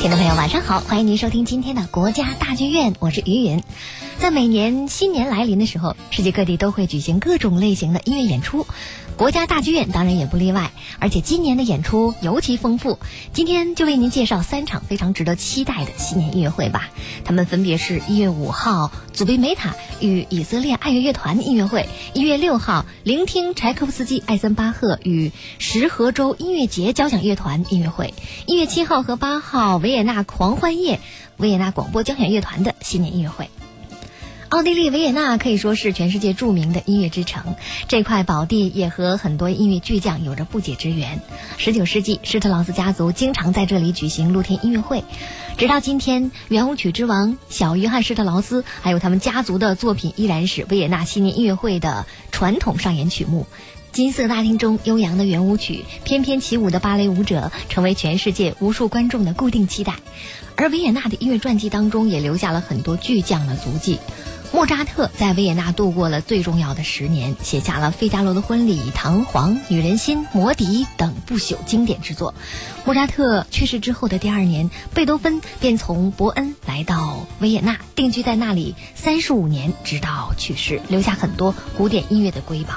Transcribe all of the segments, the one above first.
听众朋友，晚上好，欢迎您收听今天的国家大剧院，我是于云。在每年新年来临的时候，世界各地都会举行各种类型的音乐演出，国家大剧院当然也不例外。而且今年的演出尤其丰富，今天就为您介绍三场非常值得期待的新年音乐会吧。他们分别是一月五号祖贝梅塔与以色列爱乐乐团音乐会，一月六号聆听柴可夫斯基、艾森巴赫与石河州音乐节交响乐团音乐会，一月七号和八号维也纳狂欢夜维也纳广播交响乐团的新年音乐会。奥地利维也纳可以说是全世界著名的音乐之城，这块宝地也和很多音乐巨匠有着不解之缘。十九世纪，施特劳斯家族经常在这里举行露天音乐会，直到今天，圆舞曲之王小约翰施特劳斯还有他们家族的作品依然是维也纳新年音乐会的传统上演曲目。金色大厅中悠扬的圆舞曲，翩翩起舞的芭蕾舞者，成为全世界无数观众的固定期待。而维也纳的音乐传记当中也留下了很多巨匠的足迹。莫扎特在维也纳度过了最重要的十年，写下了《费加罗的婚礼》《唐璜》《女人心》《魔笛》等不朽经典之作。莫扎特去世之后的第二年，贝多芬便从伯恩来到维也纳，定居在那里三十五年，直到去世，留下很多古典音乐的瑰宝。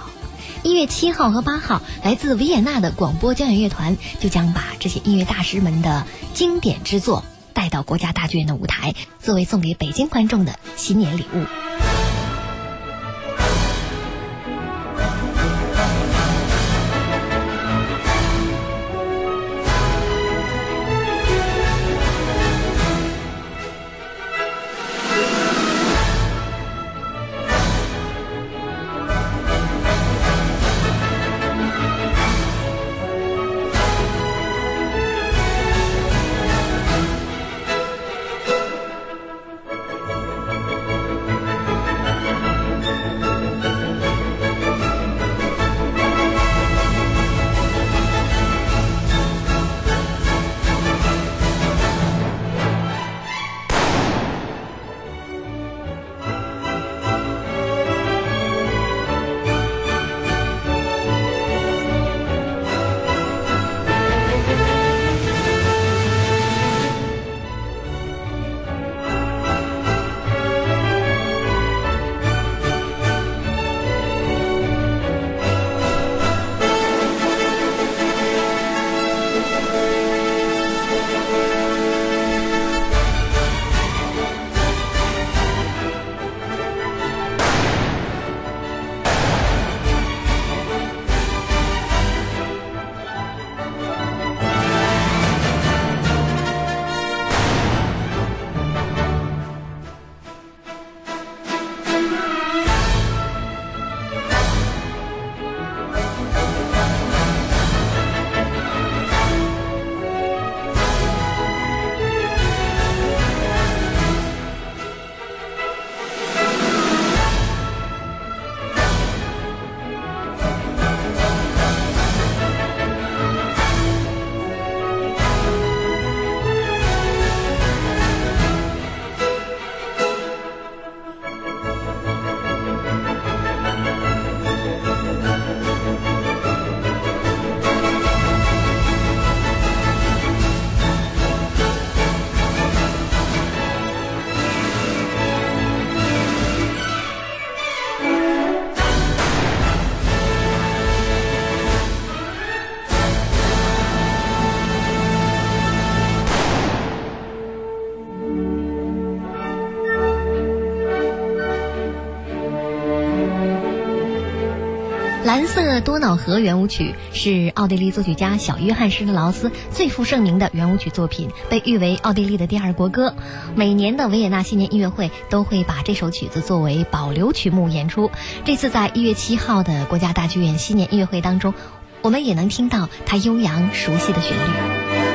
一月七号和八号，来自维也纳的广播交响乐团就将把这些音乐大师们的经典之作。带到国家大剧院的舞台，作为送给北京观众的新年礼物。蓝色多瑙河圆舞曲是奥地利作曲家小约翰施特劳斯最负盛名的圆舞曲作品，被誉为奥地利的第二国歌。每年的维也纳新年音乐会都会把这首曲子作为保留曲目演出。这次在一月七号的国家大剧院新年音乐会当中，我们也能听到它悠扬熟悉的旋律。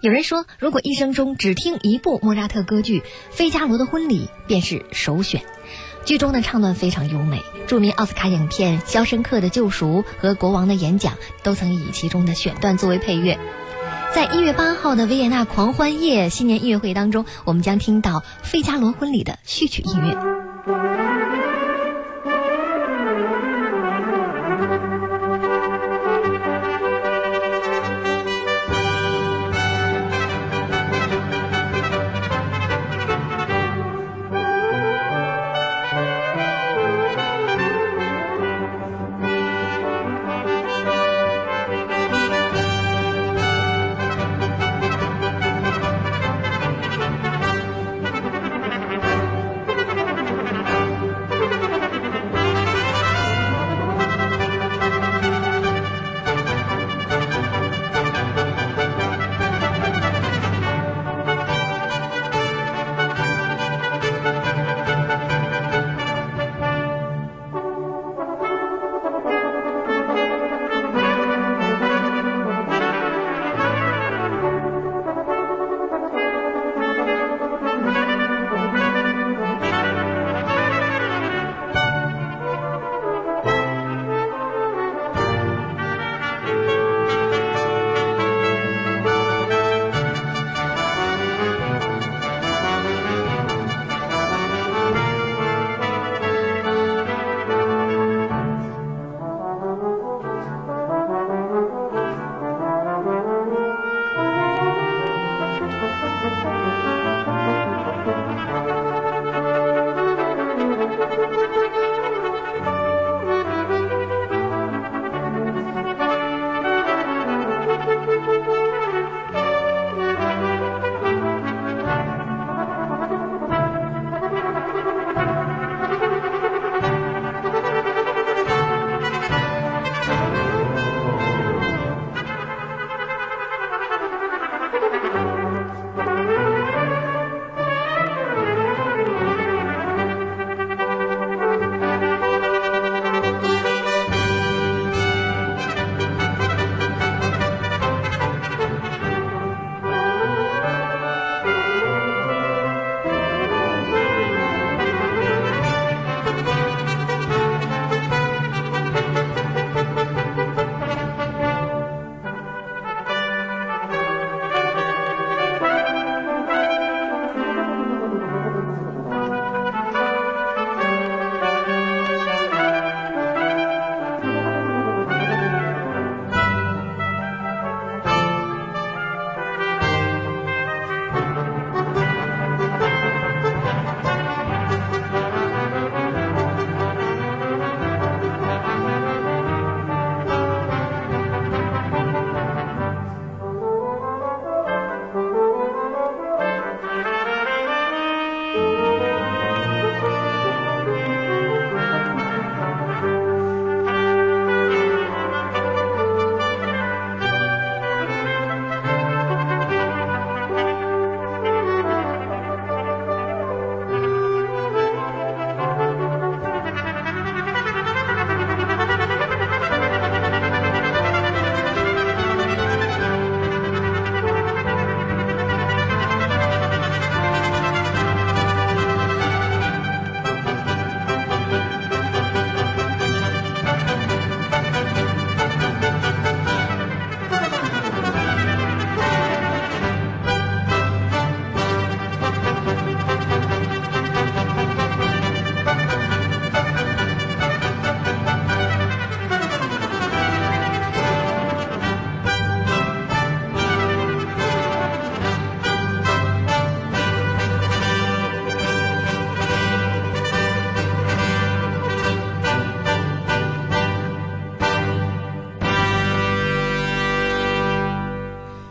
有人说，如果一生中只听一部莫扎特歌剧，《费加罗的婚礼》便是首选。剧中的唱段非常优美，著名奥斯卡影片《肖申克的救赎》和《国王的演讲》都曾以其中的选段作为配乐。在一月八号的维也纳狂欢夜新年音乐会当中，我们将听到《费加罗婚礼》的序曲音乐。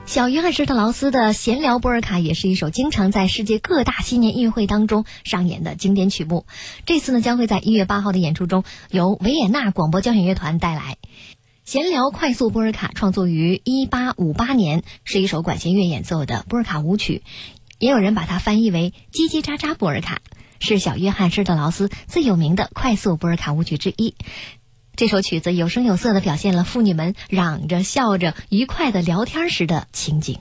小约翰施特劳斯的《闲聊波尔卡》也是一首经常在世界各大新年音乐会当中上演的经典曲目。这次呢，将会在一月八号的演出中由维也纳广播交响乐团带来《闲聊快速波尔卡》。创作于一八五八年，是一首管弦乐演奏的波尔卡舞曲，也有人把它翻译为“叽叽喳喳波尔卡”，是小约翰施特劳斯最有名的快速波尔卡舞曲之一。这首曲子有声有色地表现了妇女们嚷着、笑着、愉快地聊天时的情景。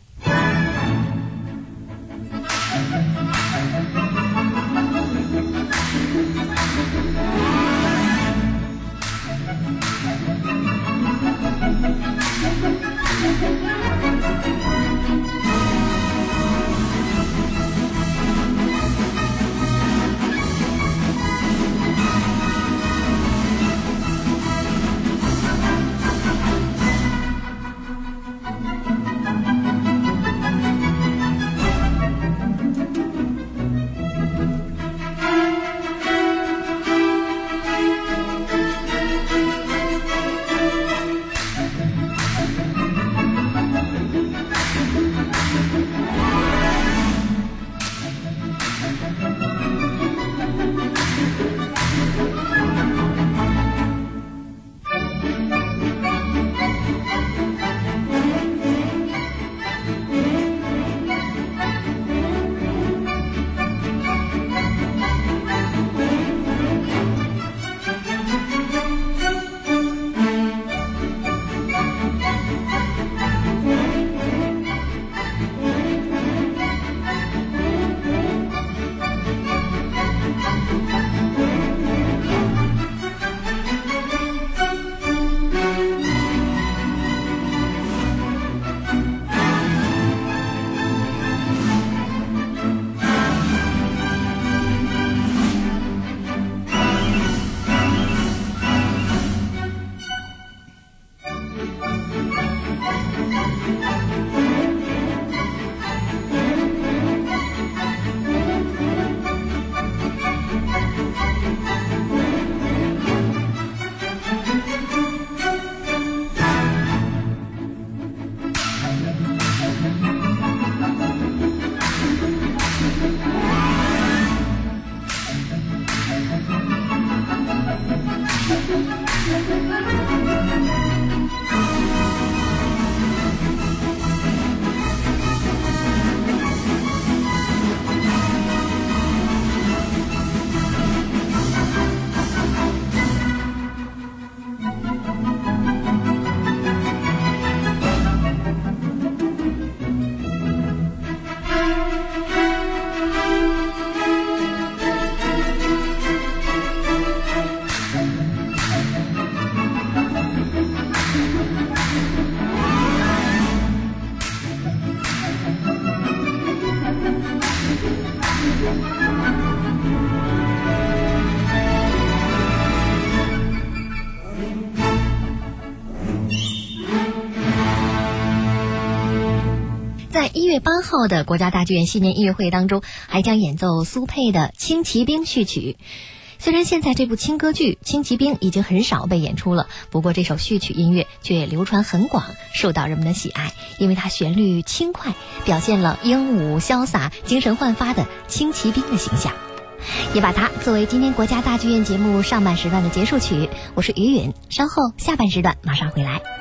八号的国家大剧院新年音乐会当中，还将演奏苏佩的《轻骑兵》序曲。虽然现在这部轻歌剧《轻骑兵》已经很少被演出了，不过这首序曲音乐却流传很广，受到人们的喜爱，因为它旋律轻快，表现了英武潇洒、精神焕发的轻骑兵的形象，也把它作为今天国家大剧院节目上半时段的结束曲。我是于允，稍后下半时段马上回来。